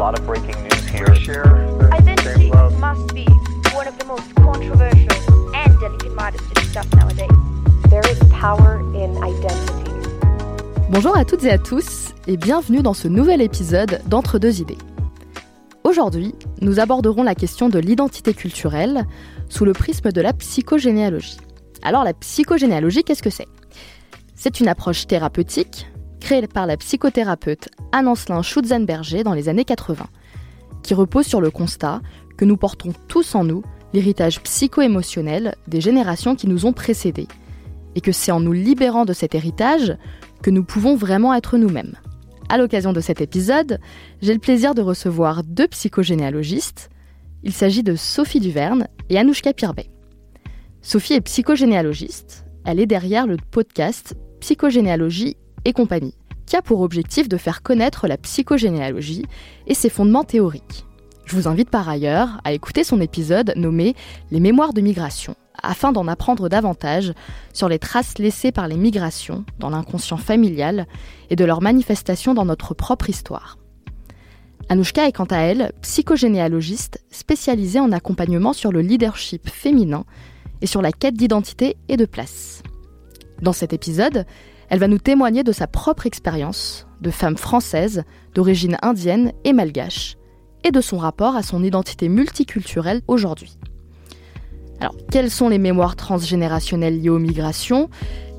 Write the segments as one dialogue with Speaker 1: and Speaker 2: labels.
Speaker 1: lot of breaking news here.
Speaker 2: Identity must be one of the most controversial and delicate matters to discuss nowadays.
Speaker 3: There is power in identity.
Speaker 4: Bonjour à toutes et à tous et bienvenue dans ce nouvel épisode d'Entre deux idées. Aujourd'hui, nous aborderons la question de l'identité culturelle sous le prisme de la psychogénéalogie. Alors la psychogénéalogie, qu'est-ce que c'est? C'est une approche thérapeutique créée par la psychothérapeute Anne-Ancelin Schutzenberger dans les années 80, qui repose sur le constat que nous portons tous en nous l'héritage psycho-émotionnel des générations qui nous ont précédés, et que c'est en nous libérant de cet héritage que nous pouvons vraiment être nous-mêmes. À l'occasion de cet épisode, j'ai le plaisir de recevoir deux psychogénéalogistes. Il s'agit de Sophie Duverne et Anouchka Pirbet. Sophie est psychogénéalogiste. Elle est derrière le podcast Psychogénéalogie et compagnie, qui a pour objectif de faire connaître la psychogénéalogie et ses fondements théoriques. Je vous invite par ailleurs à écouter son épisode nommé Les mémoires de migration, afin d'en apprendre davantage sur les traces laissées par les migrations dans l'inconscient familial et de leurs manifestations dans notre propre histoire. Anouchka est quant à elle psychogénéalogiste spécialisée en accompagnement sur le leadership féminin et sur la quête d'identité et de place. Dans cet épisode, elle va nous témoigner de sa propre expérience de femme française d'origine indienne et malgache, et de son rapport à son identité multiculturelle aujourd'hui. Alors, quelles sont les mémoires transgénérationnelles liées aux migrations?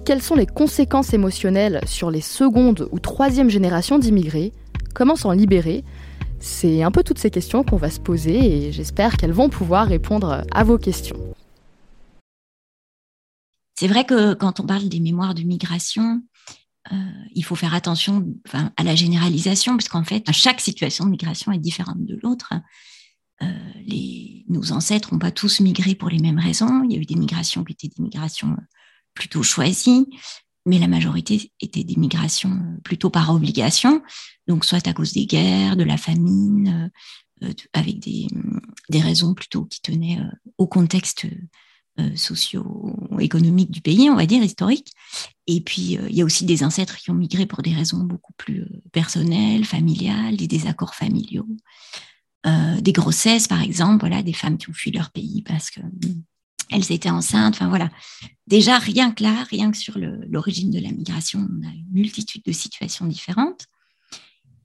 Speaker 4: Quelles sont les conséquences émotionnelles sur les secondes ou troisième générations d'immigrés? Comment s'en libérer? C'est un peu toutes ces questions qu'on va se poser et j'espère qu'elles vont pouvoir répondre à vos questions.
Speaker 5: C'est vrai que quand on parle des mémoires de migration, euh, il faut faire attention à la généralisation, puisqu'en fait, chaque situation de migration est différente de l'autre. Euh, nos ancêtres n'ont pas tous migré pour les mêmes raisons. Il y a eu des migrations qui étaient des migrations plutôt choisies, mais la majorité étaient des migrations plutôt par obligation, donc soit à cause des guerres, de la famine, euh, avec des, des, raisons plutôt qui tenaient au contexte euh, socio-économique du pays, on va dire, historique. Et puis, euh, il y a aussi des ancêtres qui ont migré pour des raisons beaucoup plus euh, personnelles, familiales, des désaccords familiaux, des grossesses, par exemple, voilà, des femmes qui ont fui leur pays parce que elles étaient enceintes. Enfin voilà, déjà rien que là, rien que sur l'origine de la migration, on a une multitude de situations différentes.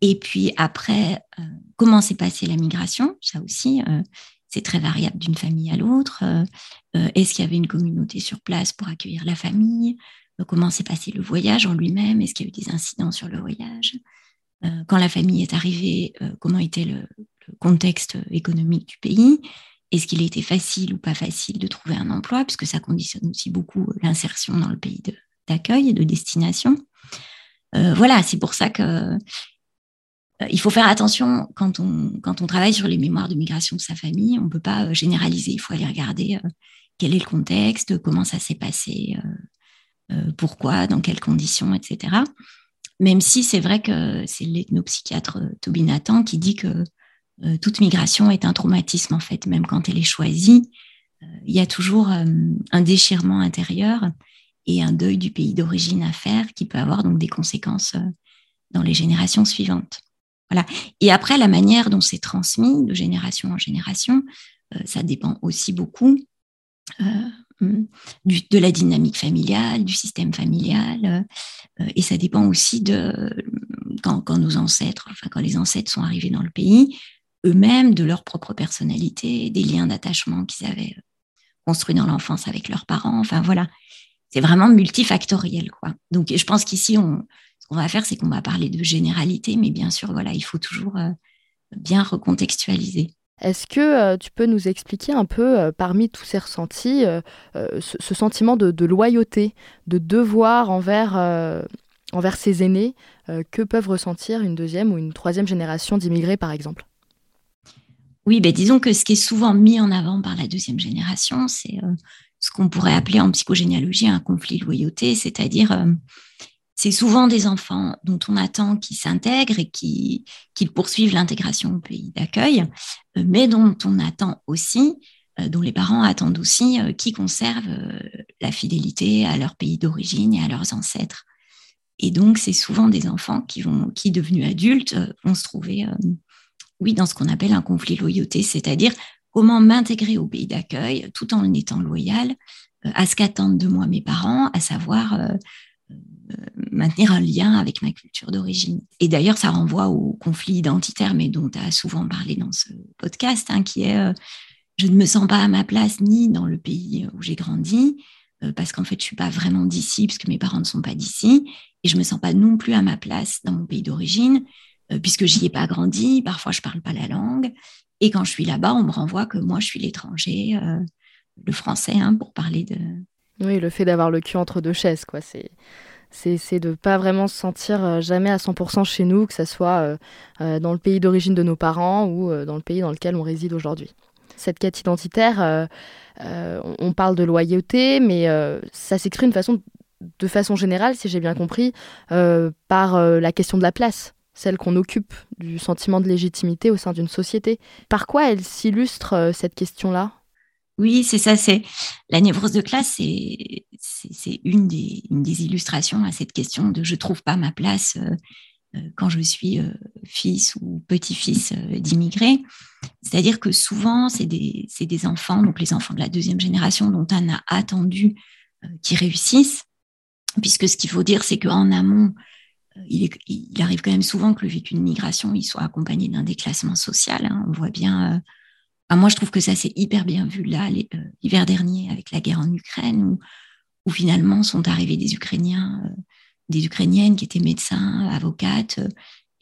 Speaker 5: Et puis après, comment s'est passée la migration? Ça aussi, c'est très variable d'une famille à l'autre. Euh, euh, est-ce qu'il y avait une communauté sur place pour accueillir la famille? Euh, Comment s'est passé le voyage en lui-même? Est-ce qu'il y a eu des incidents sur le voyage? Quand la famille est arrivée, comment était le, contexte économique du pays? Est-ce qu'il était facile ou pas facile de trouver un emploi? Puisque ça conditionne aussi beaucoup l'insertion dans le pays d'accueil et de destination. voilà, c'est pour ça que il faut faire attention quand on, quand on travaille sur les mémoires de migration de sa famille. On ne peut pas euh, généraliser. Il faut aller regarder euh, quel est le contexte, comment ça s'est passé, pourquoi, dans quelles conditions, etc. Même si c'est vrai que c'est l'ethnopsychiatre Toby Nathan qui dit que toute migration est un traumatisme, en fait, même quand elle est choisie. Il y a toujours un déchirement intérieur et un deuil du pays d'origine à faire qui peut avoir donc des conséquences dans les générations suivantes. Voilà. Et après, la manière dont c'est transmis de génération en génération, euh, ça dépend aussi beaucoup euh, de la dynamique familiale, du système familial, euh, et ça dépend aussi de quand, quand, nos ancêtres, enfin quand les ancêtres sont arrivés dans le pays, eux-mêmes, de leur propre personnalité, des liens d'attachement qu'ils avaient construits dans l'enfance avec leurs parents. Enfin voilà, c'est vraiment multifactoriel, quoi. Donc, je pense qu'ici, on, qu'on va faire, c'est qu'on va parler de généralité, mais bien sûr, voilà, il faut toujours euh, bien recontextualiser.
Speaker 4: Est-ce que euh, tu peux nous expliquer un peu, euh, parmi tous ces ressentis, ce, sentiment de, loyauté, de devoir envers, envers ses aînés que peuvent ressentir une deuxième ou une troisième génération d'immigrés, par exemple?
Speaker 5: Oui, ben, disons que ce qui est souvent mis en avant par la deuxième génération, c'est ce qu'on pourrait appeler en psychogénéalogie un conflit de loyauté, c'est-à-dire c'est souvent des enfants dont on attend qu'ils s'intègrent et qu'ils poursuivent l'intégration au pays d'accueil, euh, mais dont on attend aussi, euh, dont les parents attendent aussi euh, qu'ils conservent la fidélité à leur pays d'origine et à leurs ancêtres. Et donc, c'est souvent des enfants qui, devenus adultes, vont se trouver oui, dans ce qu'on appelle un conflit loyauté, c'est-à-dire comment m'intégrer au pays d'accueil tout en étant loyal à ce qu'attendent de moi mes parents, à savoir maintenir un lien avec ma culture d'origine. Et d'ailleurs, ça renvoie au conflit identitaire, mais dont tu as souvent parlé dans ce podcast, hein, qui est je ne me sens pas à ma place ni dans le pays où j'ai grandi, euh, parce qu'en fait, je suis pas vraiment d'ici, puisque mes parents ne sont pas d'ici, et je me sens pas non plus à ma place dans mon pays d'origine, euh, puisque j'y ai pas grandi. Parfois, je parle pas la langue, et quand je suis là-bas, on me renvoie que moi, je suis l'étranger, euh, le français, hein, pour parler de.
Speaker 4: Oui, le fait d'avoir le cul entre deux chaises, quoi. C'est c'est de ne pas vraiment se sentir jamais à 100% chez nous, que ce soit dans le pays d'origine de nos parents ou dans le pays dans lequel on réside aujourd'hui cette quête identitaire, euh, euh, on parle de loyauté, mais euh, ça s'écrit façon, de façon générale, si j'ai bien compris, par la question de la place, celle qu'on occupe, du sentiment de légitimité au sein d'une société. Par quoi elle s'illustre cette question-là?
Speaker 5: Oui, c'est ça. C'est la névrose de classe, c'est une des, une des illustrations à cette question de je trouve pas ma place euh, quand je suis euh, fils ou petit-fils euh, d'immigrés. C'est-à-dire que souvent, c'est des, des, enfants, donc les enfants de la deuxième génération dont on a attendu qui réussissent, puisque ce qu'il faut dire, c'est qu'en amont, il, il, arrive quand même souvent que le vécu de migration il soit accompagné d'un déclassement social. Hein. On voit bien. Moi, je trouve que ça c'est hyper bien vu là l'hiver dernier avec la guerre en Ukraine, où, finalement sont arrivés des Ukrainiens des Ukrainiennes qui étaient médecins, avocates, euh,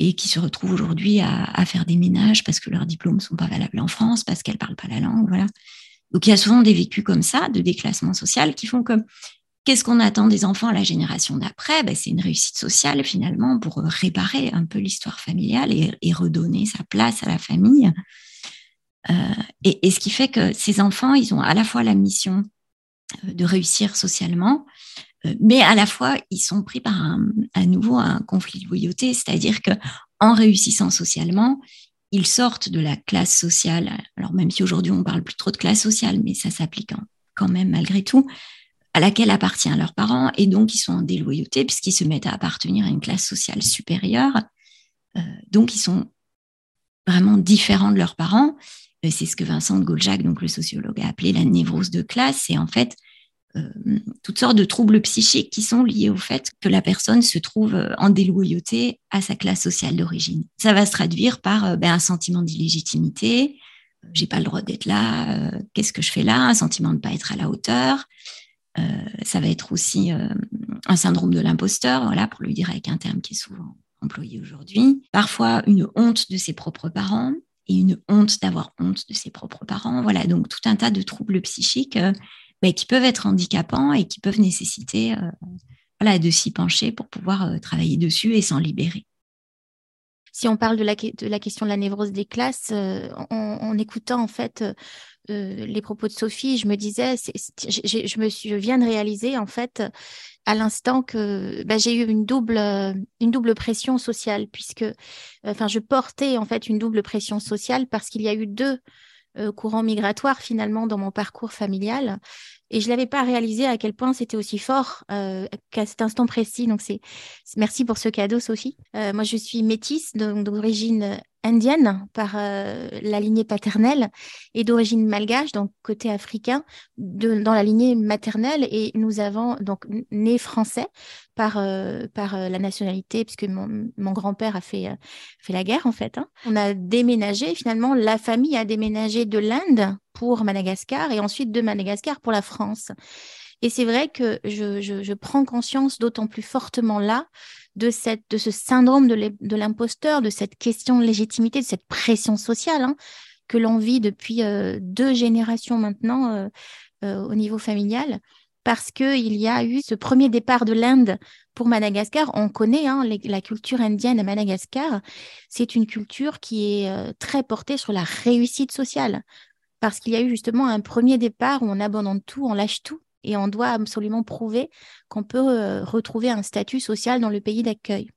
Speaker 5: et qui se retrouvent aujourd'hui à, faire des ménages parce que leurs diplômes ne sont pas valables en France, parce qu'elles ne parlent pas la langue. Voilà. Donc il y a souvent des vécus comme ça, de déclassement social, qui font que qu'est-ce qu'on attend des enfants à la génération d'après? Ben, C'est une réussite sociale finalement pour réparer un peu l'histoire familiale et, redonner sa place à la famille. Euh, et, ce qui fait que ces enfants, ils ont à la fois la mission euh, de réussir socialement, euh, mais à la fois, ils sont pris par un, à nouveau un conflit de loyauté, c'est-à-dire que en réussissant socialement, ils sortent de la classe sociale. Alors même si aujourd'hui on parle plus trop de classe sociale, mais ça s'applique quand même malgré tout, à laquelle appartiennent leurs parents, et donc ils sont en déloyauté puisqu'ils se mettent à appartenir à une classe sociale supérieure. Donc ils sont vraiment différents de leurs parents. C'est ce que Vincent de Goljac, donc le sociologue, a appelé la névrose de classe. Et en fait, euh, toutes sortes de troubles psychiques qui sont liés au fait que la personne se trouve euh, en déloyauté à sa classe sociale d'origine. Ça va se traduire par euh, ben, un sentiment d'illégitimité, j'ai pas le droit d'être là, qu'est-ce que je fais là, un sentiment de ne pas être à la hauteur. ça va être aussi un syndrome de l'imposteur, voilà, pour le dire avec un terme qui est souvent employé aujourd'hui. Parfois une honte de ses propres parents et une honte d'avoir honte de ses propres parents. Voilà, donc tout un tas de troubles psychiques qui peuvent être handicapants et qui peuvent nécessiter euh, de s'y pencher pour pouvoir euh, travailler dessus et s'en libérer.
Speaker 6: Si on parle de la, question de la névrose des classes, euh, en, écoutant en fait les propos de Sophie, je me disais, je, me suis, je viens de réaliser en fait à l'instant que bah, j'ai eu une double, une double pression sociale, puisque enfin, je portais en fait une double pression sociale parce qu'il y a eu deux courants migratoires finalement dans mon parcours familial. Et je l'avais pas réalisé à quel point c'était aussi fort euh, qu'à cet instant précis. Donc c'est merci pour ce cadeau, Sophie. Euh, moi, je suis métisse, d'origine indienne par euh, la lignée paternelle et d'origine malgache, donc côté africain, de, dans la lignée maternelle. Et nous avons donc né français par, euh, par euh, la nationalité, puisque mon, mon grand-père a fait, fait la guerre en fait. Hein. On a déménagé, finalement, la famille a déménagé de l'Inde pour Madagascar et ensuite de Madagascar pour la France. Et c'est vrai que je, je, prends conscience d'autant plus fortement là de, cette, de ce syndrome de l'imposteur, de cette question de légitimité, de cette pression sociale hein, que l'on vit depuis euh, deux générations maintenant euh, euh, au niveau familial, parce qu'il y a eu ce premier départ de l'Inde pour Madagascar. On connaît hein, la culture indienne à Madagascar. C'est une culture qui est très portée sur la réussite sociale, parce qu'il y a eu justement un premier départ où on abandonne tout, on lâche tout et on doit absolument prouver qu'on peut euh, retrouver un statut social dans le pays d'accueil.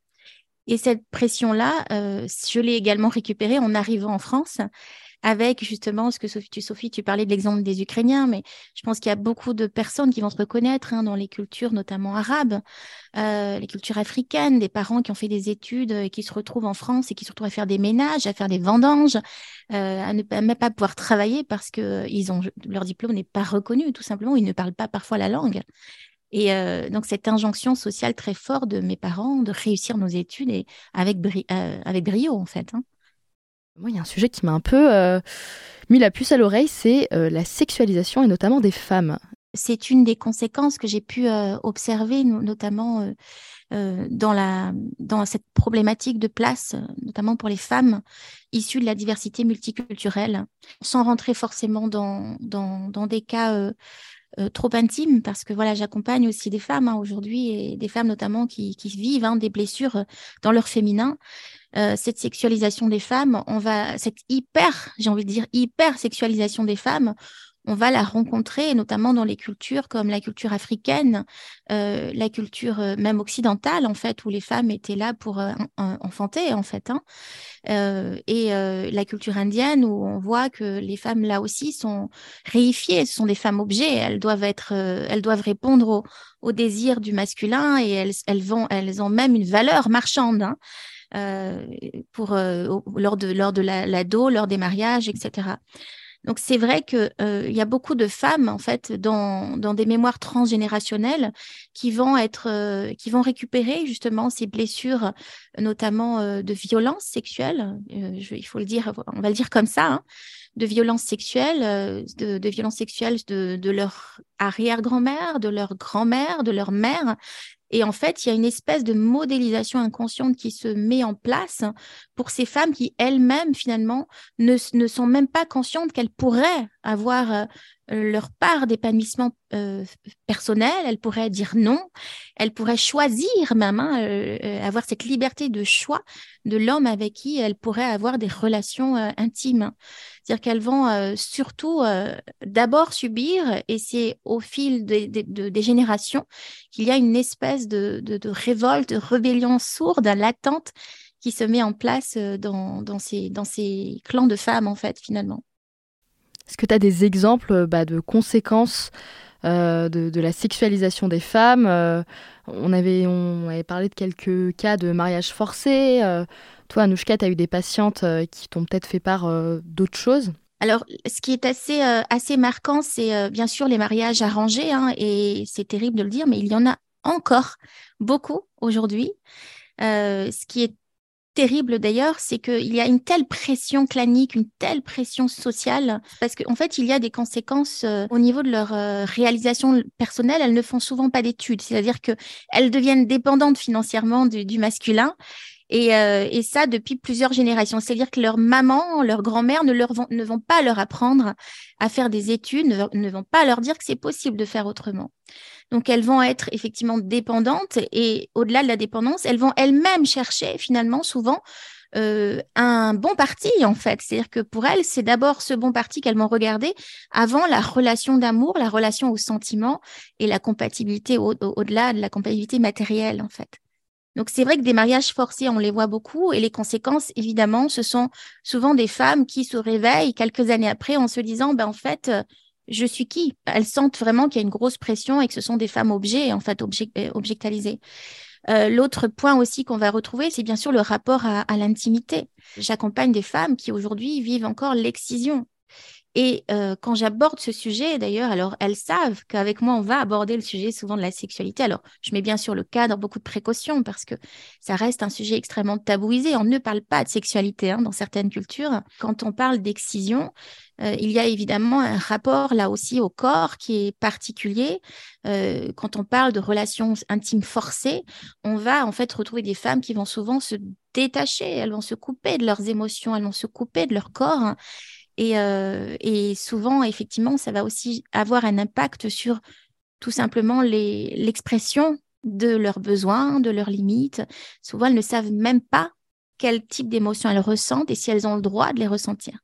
Speaker 6: Et cette pression-là, euh, je l'ai également récupérée en arrivant en France, avec justement ce que Sophie, tu, Sophie, tu parlais de l'exemple des Ukrainiens, mais je pense qu'il y a beaucoup de personnes qui vont se reconnaître hein, dans les cultures, notamment arabes, euh, les cultures africaines, des parents qui ont fait des études et qui se retrouvent en France et qui se retrouvent à faire des ménages, à faire des vendanges, euh, à ne pas, même pas pouvoir travailler parce que ils ont, leur diplôme n'est pas reconnu, tout simplement, ils ne parlent pas parfois la langue. Et euh, donc, cette injonction sociale très forte de mes parents de réussir nos études et avec, avec brio, en fait. Hein.
Speaker 4: Moi, il y a un sujet qui m'a un peu euh, mis la puce à l'oreille, c'est euh, la sexualisation et notamment des femmes.
Speaker 6: C'est une des conséquences que j'ai pu euh, observer, notamment dans, la, dans cette problématique de place, notamment pour les femmes issues de la diversité multiculturelle, sans rentrer forcément dans, dans, dans des cas trop intimes, parce que voilà, j'accompagne aussi des femmes hein, aujourd'hui, et des femmes notamment qui, vivent hein, des blessures dans leur féminin. Euh, cette sexualisation des femmes, on va, cette hyper, j'ai envie de dire hyper sexualisation des femmes, on va la rencontrer, notamment dans les cultures comme la culture africaine, euh, la culture euh, même occidentale, en fait, où les femmes étaient là pour enfanter, en fait. Hein. et la culture indienne, où on voit que les femmes, là aussi, sont réifiées, ce sont des femmes objets, elles doivent, être, elles doivent répondre au, désir du masculin et elles, elles, ont même une valeur marchande. Hein. Euh, pour, euh, lors de, lors de l'ado, lors des mariages, etc. Donc c'est vrai qu'il euh, y a beaucoup de femmes en fait dans, des mémoires transgénérationnelles qui vont être qui vont récupérer justement ces blessures, notamment de violences sexuelles. il faut le dire, on va le dire comme ça, hein, de violences sexuelles, de, de violences sexuelles de, de leur arrière-grand-mère, de leur grand-mère, de leur mère, et en fait, il y a une espèce de modélisation inconsciente qui se met en place pour ces femmes qui elles-mêmes, finalement, ne, ne, sont même pas conscientes qu'elles pourraient avoir euh, leur part d'épanouissement euh, personnel, elles pourraient dire non, elles pourraient choisir même, hein, euh, avoir cette liberté de choix de l'homme avec qui elles pourraient avoir des relations intimes. C'est-à-dire qu'elles vont surtout d'abord subir, et c'est au fil des générations qu'il y a une espèce de, révolte, de rébellion sourde, latente, qui se met en place dans, dans, ces, clans de femmes, en fait, finalement.
Speaker 4: Est-ce que tu as des exemples bah, de conséquences de, la sexualisation des femmes on avait parlé de quelques cas de mariage forcé. Toi, Anouchka, tu as eu des patientes euh, qui t'ont peut-être fait part euh, d'autres choses?
Speaker 6: Alors, ce qui est assez, euh, assez marquant, c'est bien sûr les mariages arrangés, hein, et c'est terrible de le dire, mais il y en a encore beaucoup aujourd'hui. ce qui est terrible d'ailleurs, c'est qu'il y a une telle pression clanique, une telle pression sociale, parce qu'en fait, il y a des conséquences au niveau de leur réalisation personnelle. Elles ne font souvent pas d'études, c'est-à-dire qu'elles deviennent dépendantes financièrement du masculin euh, et, ça depuis plusieurs générations. C'est-à-dire que leur maman, leur grand-mère ne, leur vont pas leur apprendre à faire des études, ne, vont pas leur dire que c'est possible de faire autrement. Donc elles vont être effectivement dépendantes et au-delà de la dépendance, elles vont elles-mêmes chercher finalement souvent euh, un bon parti en fait. C'est-à-dire que pour elles, c'est d'abord ce bon parti qu'elles vont regarder avant la relation d'amour, la relation au sentiment et la compatibilité au-delà de la compatibilité matérielle en fait. Donc c'est vrai que des mariages forcés, on les voit beaucoup et les conséquences, évidemment, ce sont souvent des femmes qui se réveillent quelques années après en se disant, ben en fait, euh, je suis qui? Elles sentent vraiment qu'il y a une grosse pression et que ce sont des femmes objets, en fait, euh, objectalisées. Euh, l'autre point aussi qu'on va retrouver, c'est bien sûr le rapport à l'intimité. J'accompagne des femmes qui aujourd'hui vivent encore l'excision. Et euh, quand j'aborde ce sujet, d'ailleurs, alors elles savent qu'avec moi, on va aborder le sujet souvent de la sexualité. Alors, je mets bien sûr le cadre, beaucoup de précautions, parce que ça reste un sujet extrêmement tabouisé. On ne parle pas de sexualité hein, dans certaines cultures. Quand on parle d'excision, euh, il y a évidemment un rapport là aussi au corps qui est particulier. Euh, quand on parle de relations intimes forcées, on va en fait retrouver des femmes qui vont souvent se détacher, elles vont se couper de leurs émotions, elles vont se couper de leur corps euh, et, souvent, effectivement, ça va aussi avoir un impact sur tout simplement l'expression de leurs besoins, de leurs limites. Souvent, elles ne savent même pas quel type d'émotion elles ressentent et si elles ont le droit de les ressentir.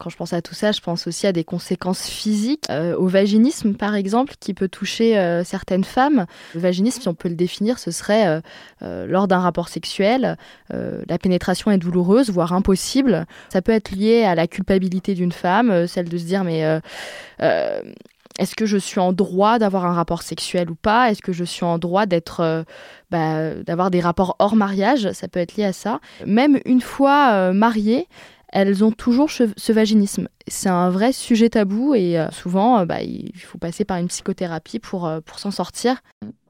Speaker 4: Quand je pense à tout ça, je pense aussi à des conséquences physiques, euh, au vaginisme par exemple, qui peut toucher euh, certaines femmes. Le vaginisme, si on peut le définir, ce serait euh, lors d'un rapport sexuel, la pénétration est douloureuse, voire impossible. Ça peut être lié à la culpabilité d'une femme, celle de se dire mais est-ce que je suis en droit d'avoir un rapport sexuel ou pas? Est-ce que je suis en droit d'être, bah, d'avoir des rapports hors mariage? Ça peut être lié à ça. Même une fois mariée, elles ont toujours ce vaginisme. C'est un vrai sujet tabou et euh, souvent, euh, bah, il faut passer par une psychothérapie pour, euh, pour s'en sortir.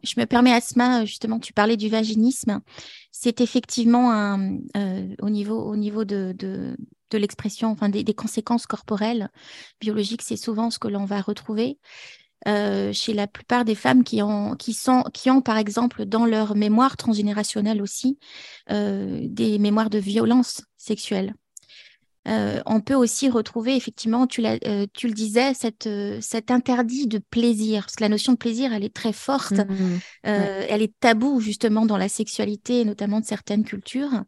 Speaker 6: Je me permets, Asma, justement, tu parlais du vaginisme. C'est effectivement un, au niveau, au niveau de, de, l'expression, enfin des, des, conséquences corporelles, biologiques, c'est souvent ce que l'on va retrouver. chez la plupart des femmes qui ont, qui, sont, qui ont, par exemple, dans leur mémoire transgénérationnelle aussi, des mémoires de violence sexuelle. Euh, on peut aussi retrouver, effectivement, tu, euh, tu le disais, cette, euh, cet interdit de plaisir, parce que la notion de plaisir, elle est très forte, mmh. Elle est taboue justement dans la sexualité, notamment de certaines cultures.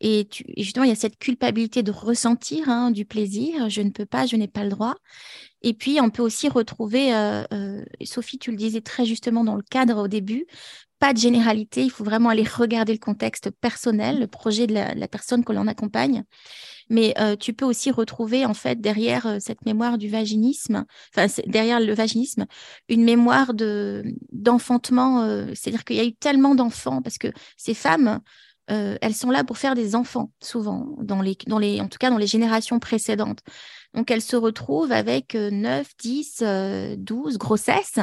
Speaker 6: Et, justement, il y a cette culpabilité de ressentir hein, du plaisir, je ne peux pas, je n'ai pas le droit. Et puis, on peut aussi retrouver, Sophie, tu le disais très justement dans le cadre au début, pas de généralité, il faut vraiment aller regarder le contexte personnel, le projet de la personne que l'on accompagne mais euh, tu peux aussi retrouver en fait derrière euh, cette mémoire du vaginisme, enfin derrière le vaginisme, une mémoire de d'enfantement. Euh, c'est-à-dire qu'il y a eu tellement d'enfants parce que ces femmes, elles sont là pour faire des enfants souvent dans les dans les en tout cas dans les générations précédentes. Donc elles se retrouvent avec 9, 10, 12 grossesses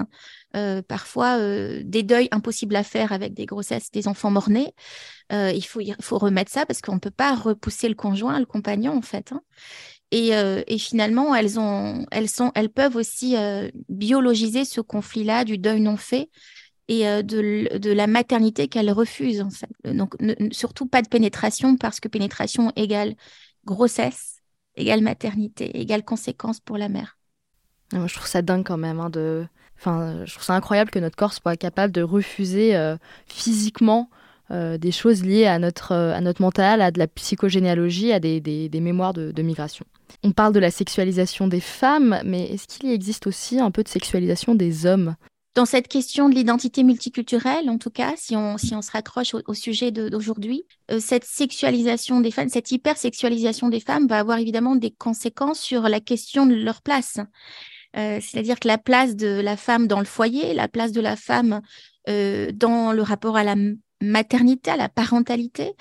Speaker 6: euh, parfois euh, des deuils impossibles à faire avec des grossesses, des enfants morts-nés. Euh, il, faut, il faut remettre ça parce qu'on ne peut pas repousser le conjoint, le compagnon en fait. Hein. Et, et, finalement, elles, ont, elles, sont, elles peuvent aussi biologiser ce conflit-là du deuil non fait et de, de, la maternité. En fait. Donc, surtout pas de pénétration parce que pénétration égale grossesse, égale maternité, égale conséquence pour la mère.
Speaker 4: Ah, je trouve ça dingue quand même hein, Enfin, je trouve ça incroyable que notre corps soit capable de refuser euh, physiquement euh, des choses liées à notre, euh, à notre mental, à de la psychogénéalogie, à des, des, mémoires de, de, migration. On parle de la sexualisation des femmes, mais est-ce qu'il existe aussi un peu de sexualisation des hommes?
Speaker 6: Dans cette question de l'identité multiculturelle, en tout cas, si on, si on se raccroche au, sujet d'aujourd'hui, cette sexualisation des femmes, cette hypersexualisation des femmes va avoir évidemment des conséquences sur la question de leur place. Euh, c'est-à-dire que la place de la femme dans le foyer, la place de la femme euh, dans le rapport à la maternité, à la parentalité,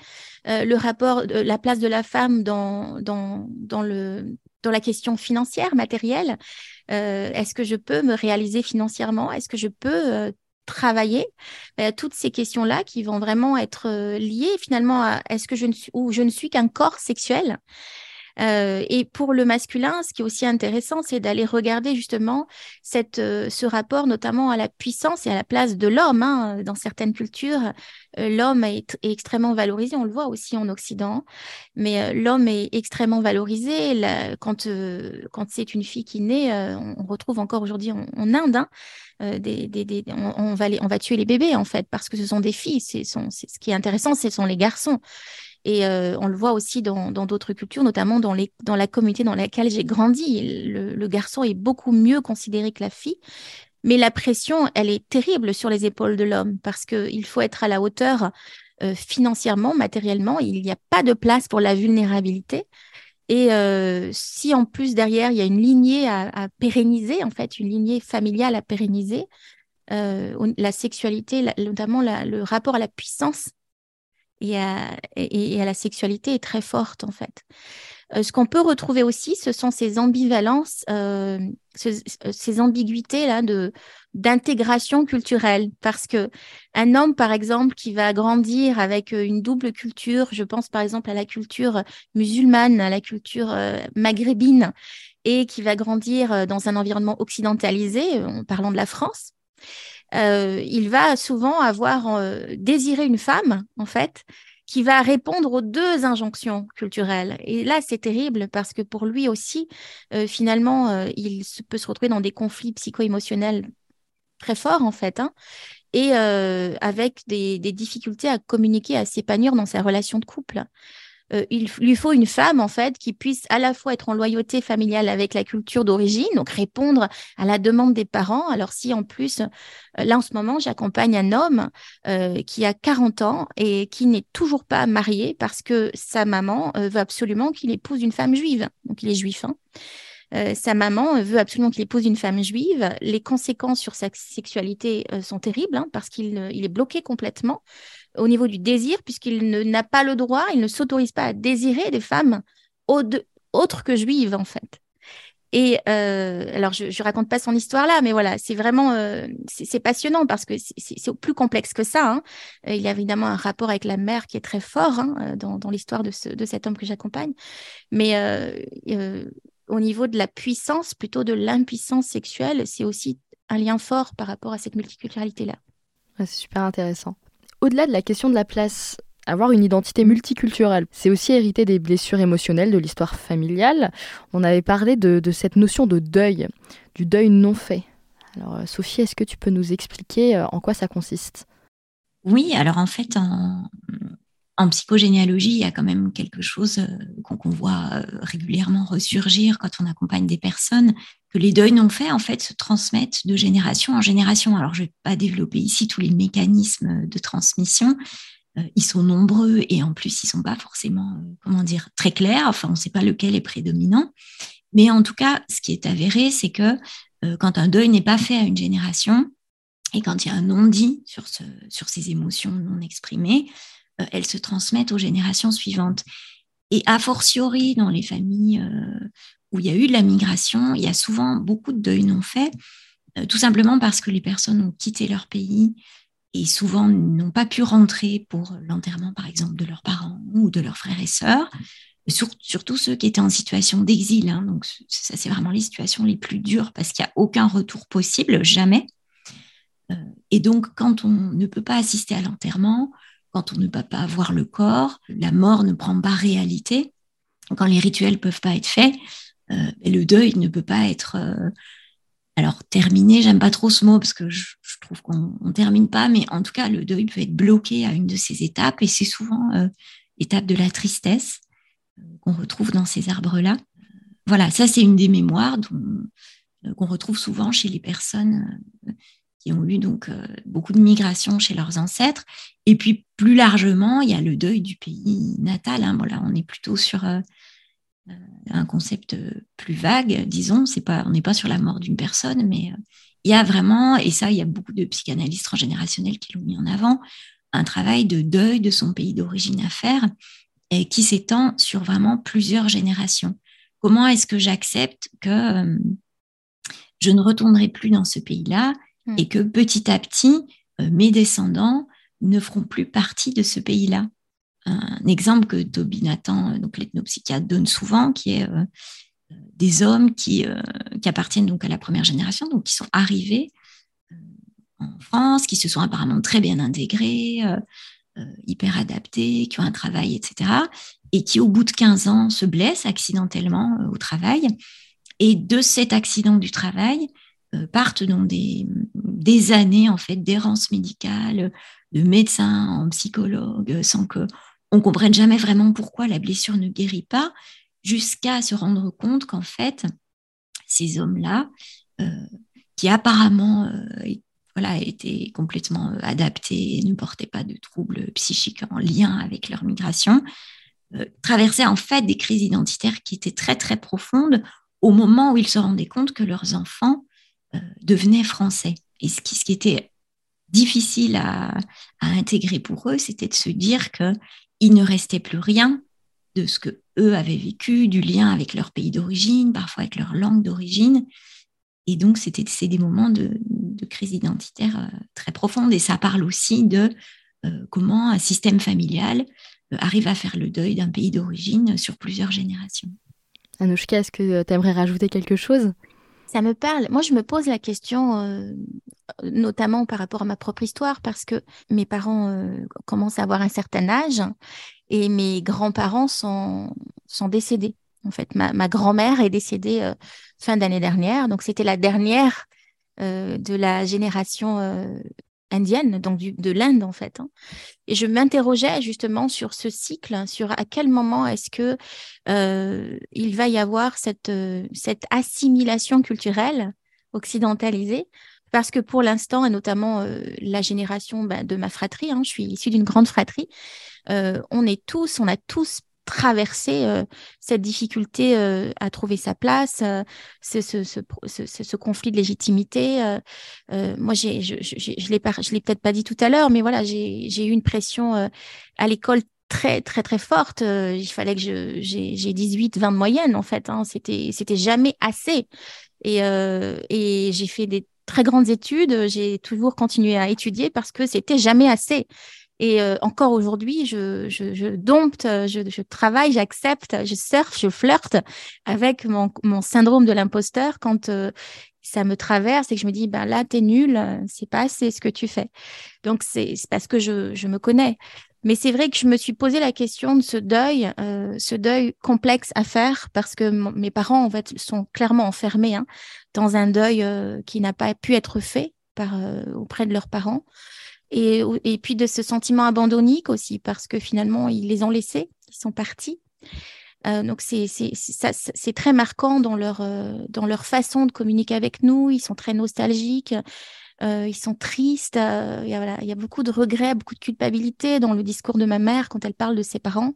Speaker 6: euh, le rapport, la place de la femme dans, dans, dans, le, dans la question financière, matérielle. Est-ce que je peux me réaliser financièrement? Est-ce que je peux travailler? Ben, toutes ces questions-là qui vont vraiment être liées finalement à est-ce que je ne suis ou je ne suis qu'un corps sexuel? Euh, et pour le masculin, ce qui est aussi intéressant, c'est d'aller regarder justement euh, ce rapport notamment à la puissance et à la place de l'homme. Hein. Dans certaines cultures, euh, l'homme est, extrêmement valorisé. On le voit aussi en Occident, mais l'homme est extrêmement valorisé. quand c'est une fille qui naît, on retrouve encore aujourd'hui en, Inde. On, va tuer les bébés en fait parce que ce sont des filles. Ce qui est intéressant, ce sont les garçons. Et euh, on le voit aussi dans d'autres cultures, notamment dans, la communauté dans laquelle j'ai grandi. Le, garçon est beaucoup mieux considéré que la fille. Mais la pression, elle est terrible sur les épaules de l'homme parce qu'il faut être à la hauteur euh, financièrement, matériellement. Il n'y a pas de place pour la vulnérabilité. Et euh, si en plus derrière, il y a une lignée à, pérenniser, en fait, une lignée familiale à pérenniser, la sexualité, notamment le rapport à la puissance et à, la sexualité est très forte en fait. Euh, ce qu'on peut retrouver aussi, ce sont ces ambivalences, euh, ces ambiguïtés là de d'intégration culturelle, parce que un homme, par exemple, qui va grandir avec euh, une double culture, je pense par exemple à la culture musulmane, à la culture maghrébine, et qui va grandir dans un environnement occidentalisé, en parlant de la France, euh, il va souvent avoir euh, désiré une femme, en fait, qui va répondre aux deux injonctions culturelles. Et là, c'est terrible parce que pour lui aussi, euh, finalement, il peut se retrouver dans des conflits psycho-émotionnels très forts, en fait, hein, et avec des, difficultés à communiquer, à s'épanouir dans sa relation de couple. Euh, il lui faut une femme en fait qui puisse à la fois être en loyauté familiale avec la culture d'origine, donc répondre à la demande des parents. Alors si en plus, euh, là en ce moment, j'accompagne un homme euh, qui a 40 ans et qui n'est toujours pas marié parce que sa maman veut absolument qu'il épouse une femme juive. Donc il est juif. Hein. sa maman veut absolument qu'il épouse une femme juive. Les conséquences sur sa sexualité sont terribles hein, parce qu'il est bloqué complètement au niveau du désir, puisqu'il n'a pas le droit, il ne s'autorise pas à désirer des femmes autres que juives, en fait. Et euh, alors, je ne raconte pas son histoire là, mais voilà, c'est vraiment euh, c'est passionnant parce que c'est plus complexe que ça. Hein. Euh, il y a évidemment un rapport avec la mère qui est très fort hein, dans, l'histoire de, ce, de cet homme que j'accompagne. Mais au niveau de la puissance, plutôt de l'impuissance sexuelle, c'est aussi un lien fort par rapport à cette multiculturalité-là.
Speaker 4: c'est super intéressant. Au-delà de la question de la place, avoir une identité multiculturelle, c'est aussi hériter des blessures émotionnelles de l'histoire familiale. On avait parlé de, cette notion de deuil, du deuil non fait. Alors euh, Sophie, est-ce que tu peux nous expliquer euh, en quoi ça consiste?
Speaker 5: Oui, alors en fait, en psychogénéalogie, il y a quand même quelque chose euh, qu'on voit euh, régulièrement ressurgir quand on accompagne des personnes, que les deuils non faits, en fait, se transmettent de génération en génération. Alors, je ne vais pas développer ici tous les mécanismes de transmission. Euh, ils sont nombreux et en plus, ils sont pas forcément, comment dire, très clairs. Enfin, on ne sait pas lequel est prédominant. Mais en tout cas, ce qui est avéré, c'est que quand un deuil n'est pas fait à une génération, et quand il y a un non-dit sur, sur ces émotions non exprimées, elles se transmettent aux générations suivantes. Et a fortiori, dans les familles euh, où il y a eu de la migration, il y a souvent beaucoup de deuil non fait, euh, tout simplement parce que les personnes ont quitté leur pays et souvent n'ont pas pu rentrer pour l'enterrement, par exemple, de leurs parents ou de leurs frères et sœurs, surtout ceux qui étaient en situation d'exil. Hein. donc, ça, c'est vraiment les situations les plus dures parce qu'il n'y a aucun retour possible, jamais. et donc, quand on ne peut pas assister à l'enterrement, quand on ne peut pas voir le corps, la mort ne prend pas réalité, quand les rituels ne peuvent pas être faits, euh, le deuil ne peut pas être euh, alors terminé. J'aime pas trop ce mot parce que je, trouve qu'on ne termine pas, mais en tout cas le deuil peut être bloqué à une de ces étapes et c'est souvent euh, l'étape de la tristesse qu'on retrouve dans ces arbres-là. Voilà, ça c'est une des mémoires qu'on retrouve souvent chez les personnes qui ont eu donc euh, beaucoup de migration chez leurs ancêtres. Et puis plus largement, il y a le deuil du pays natal. Hein. On est plutôt sur euh, euh, un concept plus vague, disons. C'est pas, on n'est pas sur la mort d'une personne, mais il y a vraiment, et ça, il y a beaucoup de psychanalystes transgénérationnels qui l'ont mis en avant, un travail de deuil de son pays d'origine à faire et qui s'étend sur vraiment plusieurs générations. Comment est-ce que j'accepte que je ne retournerai plus dans ce pays-là et mm. que petit à petit, euh, mes descendants ne feront plus partie de ce pays-là. Un exemple que Toby Nathan, euh, donc l'ethnopsychiatre, donne souvent, qui est euh, des hommes qui, qui, appartiennent donc à la première génération, donc qui sont arrivés en France, qui se sont apparemment très bien intégrés, hyper adaptés, qui ont un travail, etc., et qui, au bout de 15 ans, se blessent accidentellement au travail. Et de cet accident du travail, partent dans des, années en fait d'errance médicale, de médecins en psychologue, sans que on comprenne jamais vraiment pourquoi la blessure ne guérit pas, jusqu'à se rendre compte qu'en fait, ces hommes-là, euh, qui apparemment euh, voilà, étaient complètement adaptés, ne portaient pas de troubles psychiques en lien avec leur migration, traversaient en fait des crises identitaires qui étaient très très profondes au moment où ils se rendaient compte que leurs enfants euh, devenaient français. Et ce qui, ce qui était difficile à, intégrer pour eux, c'était de se dire qu'il ne restait plus rien de ce que eux avaient vécu, du lien avec leur pays d'origine, parfois avec leur langue d'origine. Et donc, c'était c'est des moments de, crise identitaire euh, très profonde. Et ça parle aussi de euh, comment un système familial arrive à faire le deuil d'un pays d'origine sur plusieurs générations.
Speaker 4: Anouchka, est-ce que tu aimerais rajouter quelque chose?
Speaker 6: Ça me parle. Moi, je me pose la question, euh, notamment par rapport à ma propre histoire, parce que mes parents euh, commencent à avoir un certain âge et mes grands-parents sont, sont décédés. En fait, ma, grand-mère est décédée euh, fin d'année dernière, donc c'était la dernière de la génération indienne, donc de l'Inde en fait. Hein. Et je m'interrogeais justement sur ce cycle, sur à quel moment est-ce que euh, il va y avoir cette, euh, cette assimilation culturelle occidentalisée. Parce que pour l'instant, et notamment euh, la génération bah, de ma fratrie, hein, je suis issue d'une grande fratrie, on est tous, on a tous traverser euh, cette difficulté euh, à trouver sa place, euh, ce, ce, ce, ce, conflit de légitimité. moi, j'ai, je ne l'ai, peut-être pas dit tout à l'heure, mais voilà, j'ai, eu une pression à l'école très très très forte. il fallait que je j'ai 18 20 de moyenne en fait. Hein. C'était c'était jamais assez. Et et j'ai fait des très grandes études. J'ai toujours continué à étudier parce que c'était jamais assez. Et euh, encore aujourd'hui, je, dompte, je, travaille, j'accepte, je surfe, je flirte avec mon, syndrome de l'imposteur quand euh, ça me traverse et que je me dis, ben là, t'es nul, c'est pas assez ce que tu fais. Donc, c'est parce que je, me connais. Mais c'est vrai que je me suis posé la question de ce deuil, euh, ce deuil complexe à faire parce que mes parents, en fait, sont clairement enfermés hein, dans un deuil qui n'a pas pu être fait auprès de leurs parents et, et puis de ce sentiment abandonnique aussi, parce que finalement, ils les ont laissés, ils sont partis. Euh, donc c'est très marquant dans leur euh, dans leur façon de communiquer avec nous. Ils sont très nostalgiques, euh, ils sont tristes. Euh, il y, a, voilà, il y a beaucoup de regrets, beaucoup de culpabilité dans le discours de ma mère quand elle parle de ses parents,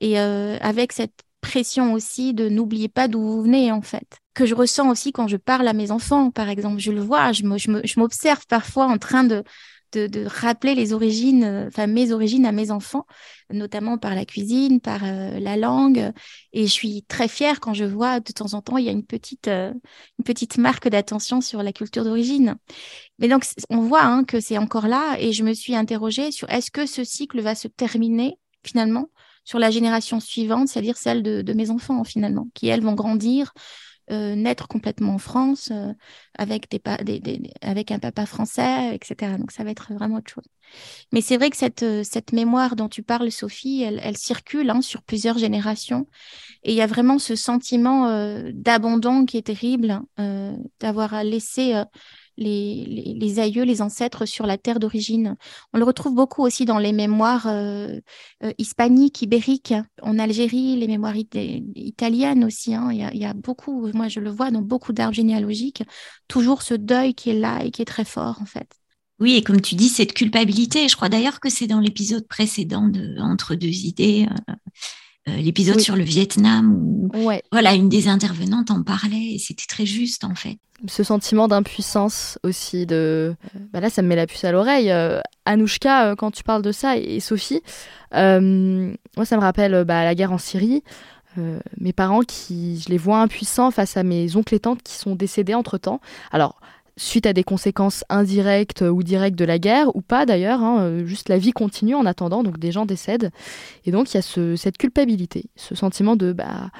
Speaker 6: et euh, avec cette pression aussi de n'oubliez pas d'où vous venez en fait que je ressens aussi quand je parle à mes enfants par exemple je le vois je m'observe parfois en train de de, rappeler les origines, euh, enfin mes origines à mes enfants, notamment par la cuisine, par euh, la langue. Et je suis très fière quand je vois de temps en temps, il y a une petite, euh, une petite marque d'attention sur la culture d'origine. Mais donc, on voit hein, que c'est encore là. Et je me suis interrogée sur est-ce que ce cycle va se terminer finalement sur la génération suivante, c'est-à-dire celle de, de mes enfants finalement, qui elles vont grandir euh, naître complètement en France euh, avec, des, un papa français, etc. Donc ça va être vraiment autre chose. Mais c'est vrai que cette, euh, cette mémoire dont tu parles, Sophie, elle, circule hein, sur plusieurs générations. Et il y a vraiment ce sentiment d'abandon qui est terrible, d'avoir laissé les, aïeux, les ancêtres sur la terre d'origine. On le retrouve beaucoup aussi dans les mémoires euh, euh, hispaniques, ibériques, en Algérie, les mémoires italiennes aussi. Hein. Il, y a, beaucoup, moi je le vois dans beaucoup d'arbres généalogiques, toujours ce deuil qui est là et qui est très fort en fait.
Speaker 5: Oui, et comme tu dis, cette culpabilité, je crois d'ailleurs que c'est dans l'épisode précédent de Entre deux idées, euh, euh, l'épisode sur le Vietnam où voilà une des intervenantes en parlait et c'était très juste en fait.
Speaker 4: Ce sentiment d'impuissance aussi de bah là ça me met la puce à l'oreille. Euh, Anouchka euh, quand tu parles de ça et, Sophie, moi ça me rappelle bah, la guerre en Syrie. mes parents qui je les vois impuissants face à mes oncles et tantes qui sont décédés entre temps. Alors suite à des conséquences indirectes ou directes de la guerre, ou pas d'ailleurs, hein, euh, juste la vie continue en attendant, donc des gens décèdent. Et donc il y a ce, cette culpabilité, ce sentiment de bah,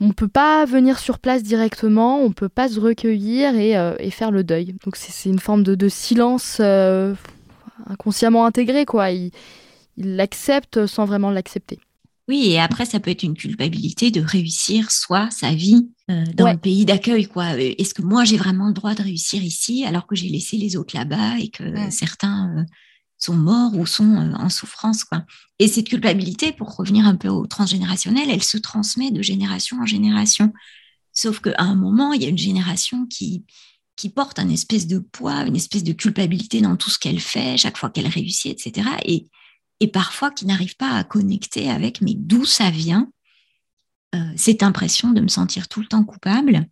Speaker 4: on ne peut pas venir sur place directement, on ne peut pas se recueillir et, euh, et faire le deuil. Donc c'est une forme de, de silence euh, inconsciemment intégré, quoi. Il l'accepte sans vraiment l'accepter.
Speaker 5: Oui, et après, ça peut être une culpabilité de réussir soit sa vie euh, dans le pays d'accueil. quoi. Euh, est-ce que moi, j'ai vraiment le droit de réussir ici alors que j'ai laissé les autres là-bas et que certains euh, sont morts ou sont en souffrance quoi? Et cette culpabilité, pour revenir un peu au transgénérationnel, elle se transmet de génération en génération. Sauf qu'à un moment, il y a une génération qui, qui porte un espèce de poids, une espèce de culpabilité dans tout ce qu'elle fait, chaque fois qu'elle réussit, etc. Et et parfois qui n'arrivent pas à connecter avec mais d'où ça vient, euh, cette impression de me sentir tout le temps coupable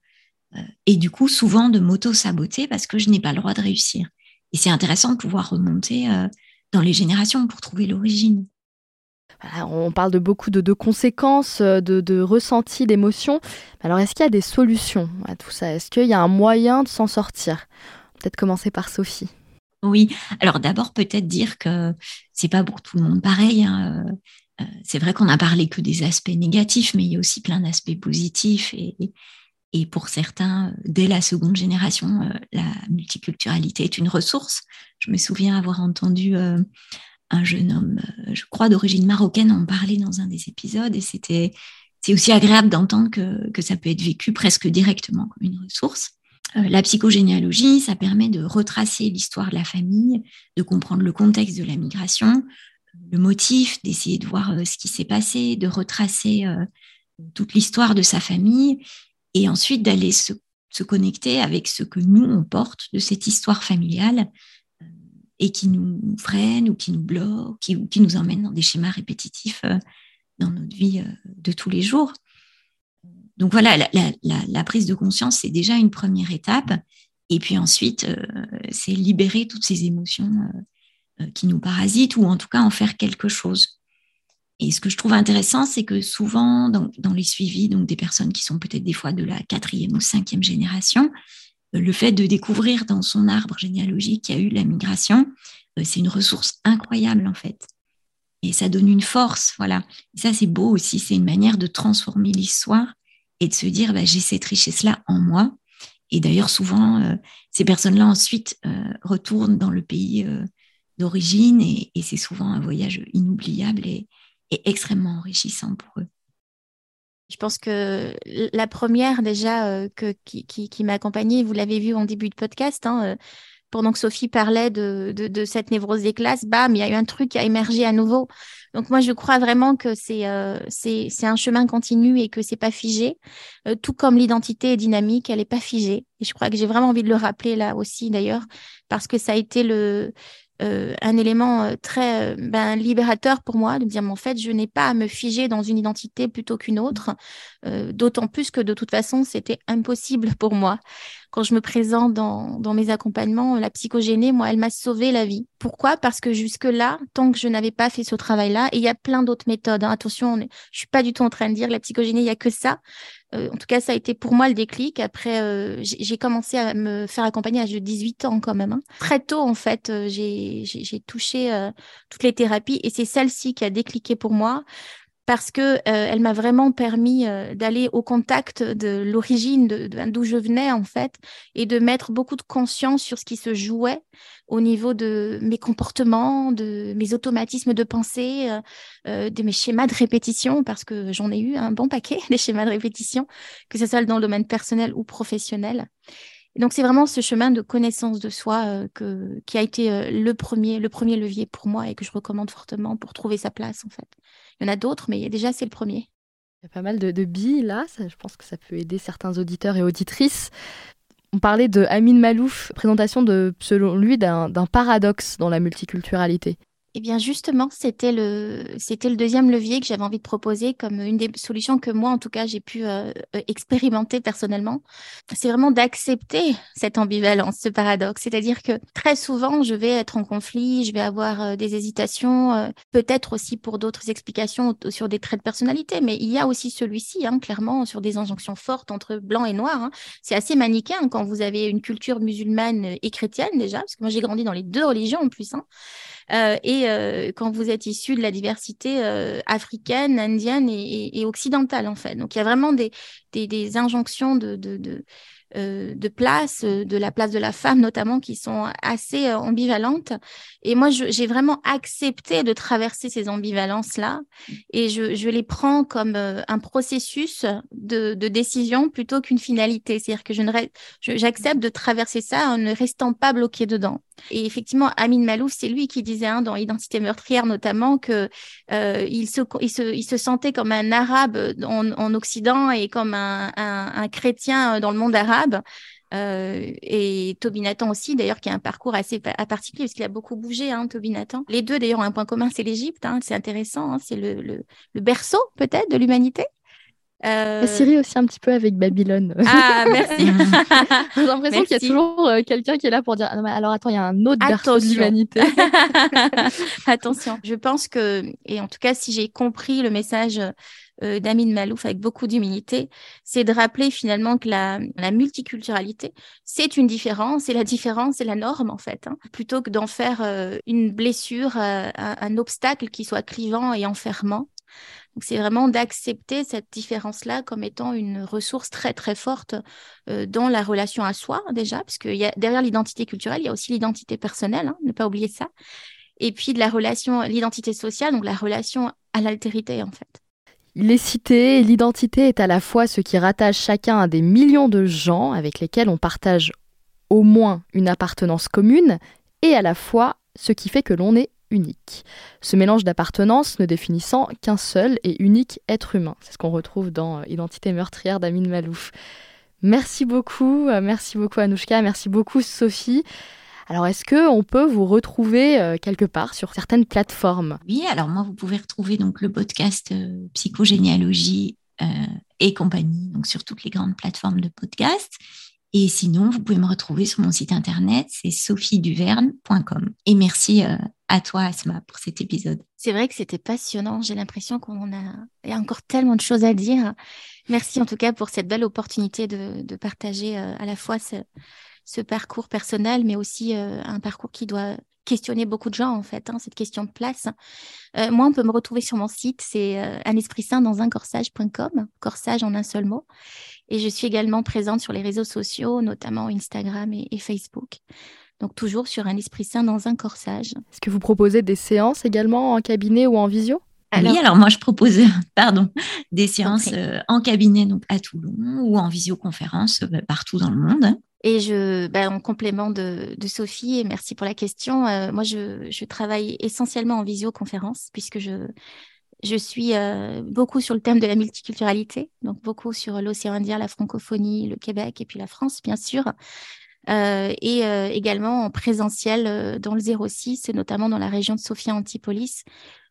Speaker 5: euh, et du coup souvent de m'auto-saboter parce que je n'ai pas le droit de réussir. Et c'est intéressant de pouvoir remonter euh, dans les générations pour trouver l'origine.
Speaker 4: on parle de beaucoup de, conséquences, de, de ressentis, d'émotions. Alors, est-ce qu'il y a des solutions à tout ça? Est-ce qu'il y a un moyen de s'en sortir? Peut-être commencer par Sophie.
Speaker 5: Oui, alors d'abord peut-être dire que c'est pas pour tout le monde pareil. Hein. Euh, c'est vrai qu'on a parlé que des aspects négatifs, mais il y a aussi plein d'aspects positifs. Et, pour certains, dès la seconde génération, euh, la multiculturalité est une ressource. Je me souviens avoir entendu euh, un jeune homme, je crois d'origine marocaine, en parler dans un des épisodes, et c'était aussi agréable d'entendre que ça peut être vécu presque directement comme une ressource. La psychogénéalogie, ça permet de retracer l'histoire de la famille, de comprendre le contexte de la migration, le motif, d'essayer de voir ce qui s'est passé, de retracer toute l'histoire de sa famille et ensuite d'aller se, connecter avec ce que nous, on porte de cette histoire familiale et qui nous freine ou qui nous bloque, qui, ou qui nous emmène dans des schémas répétitifs dans notre vie de tous les jours. Donc voilà, la, prise de conscience, c'est déjà une première étape. Et puis ensuite, euh, c'est libérer toutes ces émotions euh, euh, qui nous parasitent ou en tout cas en faire quelque chose. Et ce que je trouve intéressant, c'est que souvent, dans, les suivis donc des personnes qui sont peut-être des fois de la quatrième ou cinquième génération, le fait de découvrir dans son arbre généalogique qu'il y a eu la migration, c'est une ressource incroyable en fait. Et ça donne une force, voilà. Ça, c'est beau aussi, c'est une manière de transformer l'histoire et de se dire bah, j'ai cette richesse-là en moi. Et d'ailleurs, souvent, euh, ces personnes-là ensuite euh, retournent dans le pays euh, d'origine et, c'est souvent un voyage inoubliable et, extrêmement enrichissant pour eux.
Speaker 6: Je pense que la première déjà qui, m'a accompagnée, vous l'avez vu en début de podcast, hein, pendant que Sophie parlait de, cette névrose des classes, bam, il y a eu un truc qui a émergé à nouveau. Donc moi, je crois vraiment que c'est euh, un chemin continu et que c'est pas figé. Euh, tout comme l'identité est dynamique, elle n'est pas figée. Et je crois que j'ai vraiment envie de le rappeler là aussi d'ailleurs, parce que ça a été euh, un élément très ben, libérateur pour moi de me dire, mais en fait, je n'ai pas à me figer dans une identité plutôt qu'une autre, d'autant plus que de toute façon, c'était impossible pour moi. Quand je me présente dans, dans mes accompagnements, la psychogénée, moi, elle m'a sauvé la vie. Pourquoi? Parce que jusque-là, tant que je n'avais pas fait ce travail-là, et il y a plein d'autres méthodes, hein, attention, je suis pas du tout en train de dire la psychogénie, il y a que ça, euh, en tout cas, ça a été pour moi le déclic. Après, euh, j'ai commencé à me faire accompagner à l'âge de 18 ans quand même. Hein. Très tôt, en fait, euh, j'ai touché toutes les thérapies et c'est celle-ci qui a décliqué pour moi parce que euh, elle m'a vraiment permis euh, d'aller au contact de l'origine d'où je venais en fait et de mettre beaucoup de conscience sur ce qui se jouait au niveau de mes comportements, de mes automatismes de pensée, euh, de mes schémas de répétition parce que j'en ai eu un bon paquet des schémas de répétition que ce soit dans le domaine personnel ou professionnel. donc c'est vraiment ce chemin de connaissance de soi qui a été le premier le premier levier pour moi et que je recommande fortement pour trouver sa place en fait. Il y en a d'autres, mais déjà, c'est le premier.
Speaker 4: Il y a pas mal de, billes là, je pense que ça peut aider certains auditeurs et auditrices. On parlait de Amin Malouf, présentation de, selon lui, d'un paradoxe dans la multiculturalité.
Speaker 6: Eh bien, justement, c'était le, c'était le deuxième levier que j'avais envie de proposer comme une des solutions que moi, en tout cas, j'ai pu euh, euh, expérimenter personnellement. C'est vraiment d'accepter cette ambivalence, ce paradoxe. C'est-à-dire que très souvent, je vais être en conflit, je vais avoir euh, des hésitations, peut-être aussi pour d'autres explications sur des traits de personnalité, mais il y a aussi celui-ci, hein, clairement, sur des injonctions fortes entre blanc et noir. Hein. C'est assez manichéen quand vous avez une culture musulmane et chrétienne déjà, parce que moi, j'ai grandi dans les deux religions en plus. Hein. Euh, et euh, quand vous êtes issu de la diversité euh, africaine, indienne et, occidentale, en fait. Donc, il y a vraiment des, des, injonctions de, de euh, de place, euh, de la place de la femme notamment, qui sont assez euh, ambivalentes. Et moi, j'ai vraiment accepté de traverser ces ambivalences-là et je, les prends comme un processus de, décision plutôt qu'une finalité. C'est-à-dire que je j'accepte de traverser ça en ne restant pas bloqué dedans. Et effectivement, Amin Malouf, c'est lui qui disait hein, dans Identité meurtrière notamment que il, se, il, se, sentait comme un arabe en, Occident et comme un chrétien dans le monde arabe euh, et Toby Nathan aussi, d'ailleurs, qui a un parcours assez particulier, parce qu'il a beaucoup bougé, hein, Toby Nathan. Les deux, d'ailleurs, ont un point commun, c'est l'Égypte. Hein, c'est intéressant, hein, c'est le, le, berceau, peut-être, de l'humanité.
Speaker 4: Euh... Syrie aussi un petit peu avec Babylone.
Speaker 6: Ah, merci.
Speaker 4: J'ai l'impression qu'il y a toujours euh, quelqu'un qui est là pour dire ah alors attends, il y a un autre berceau de l'humanité.
Speaker 6: Attention. Je pense que, et en tout cas, si j'ai compris le message euh, d'Amin Malouf avec beaucoup d'humilité, c'est de rappeler finalement que la, multiculturalité, c'est une différence et la différence, c'est la norme en fait, hein. plutôt que d'en faire euh, une blessure, euh, un, obstacle qui soit clivant et enfermant. Donc c'est vraiment d'accepter cette différence-là comme étant une ressource très très forte dans la relation à soi déjà, parce que y a, derrière l'identité culturelle, il y a aussi l'identité personnelle, hein, ne pas oublier ça. Et puis de la relation, l'identité sociale, donc la relation à l'altérité en fait
Speaker 4: Il est cité, l'identité est à la fois ce qui rattache chacun à des millions de gens avec lesquels on partage au moins une appartenance commune, et à la fois ce qui fait que l'on est unique. Ce mélange d'appartenance ne définissant qu'un seul et unique être humain. C'est ce qu'on retrouve dans Identité meurtrière d'Amin Malouf. Merci beaucoup, euh, merci beaucoup Anouchka, merci beaucoup Sophie. Alors, est-ce que on peut vous retrouver euh, quelque part sur certaines plateformes?
Speaker 5: Oui, alors moi, vous pouvez retrouver donc le podcast euh, Psychogénéalogie et compagnie, donc sur toutes les grandes plateformes de podcast. Et sinon, vous pouvez me retrouver sur mon site internet, c'est sophieduverne.com. Et merci à toi, Asma, pour cet épisode.
Speaker 6: C'est vrai que c'était passionnant. J'ai l'impression qu'on a, il y a encore tellement de choses à dire. Merci en tout cas pour cette belle opportunité de, partager euh, à la fois ce, parcours personnel, mais aussi euh, un parcours qui doit questionner beaucoup de gens en fait, hein, cette question de place. Euh, moi, on peut me retrouver sur mon site, c'est un esprit sain dans un corsage.com, corsage en un seul mot. Et je suis également présente sur les réseaux sociaux, notamment Instagram et Facebook. Donc toujours sur un esprit sain dans un corsage.
Speaker 4: Est-ce que vous proposez des séances également en cabinet ou en visio?
Speaker 5: Oui, alors moi je propose, pardon, des séances euh, en cabinet donc à Toulon ou en visioconférence euh, partout dans le monde.
Speaker 6: Et je, ben, en complément de, Sophie, et merci pour la question, euh, moi je, travaille essentiellement en visioconférence puisque je, je suis beaucoup sur le thème de la multiculturalité, donc beaucoup sur l'océan Indien, la francophonie, le Québec et puis la France, bien sûr. Euh, et euh, également en présentiel euh, dans le 06, notamment dans la région de Sofia Antipolis,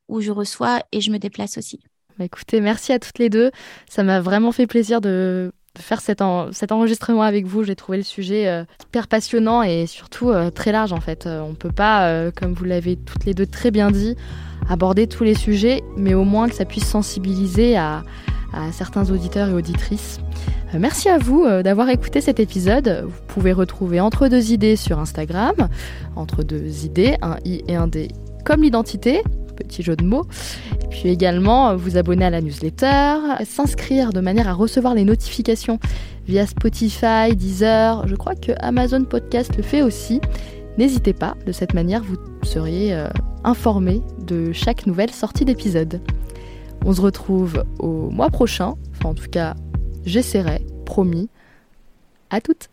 Speaker 6: où je reçois et je me déplace aussi.
Speaker 4: Bah, écoutez, merci à toutes les deux. Ça m'a vraiment fait plaisir de faire cet, cet enregistrement avec vous. J'ai trouvé le sujet hyper passionnant et surtout très large en fait. on ne peut pas, comme vous l'avez toutes les deux très bien dit, aborder tous les sujets, mais au moins que ça puisse sensibiliser à, à certains auditeurs et auditrices. Euh, merci à vous euh, d'avoir écouté cet épisode. Vous pouvez retrouver Entre deux idées sur Instagram, Entre deux idées, un i et un d comme l'identité, petit jeu de mots. Et puis également vous abonner à la newsletter, s'inscrire de manière à recevoir les notifications via Spotify, Deezer, je crois que Amazon Podcast le fait aussi. N'hésitez pas, de cette manière vous seriez euh, informé de chaque nouvelle sortie d'épisode. On se retrouve au mois prochain, enfin en tout cas j'essaierai, promis. À toutes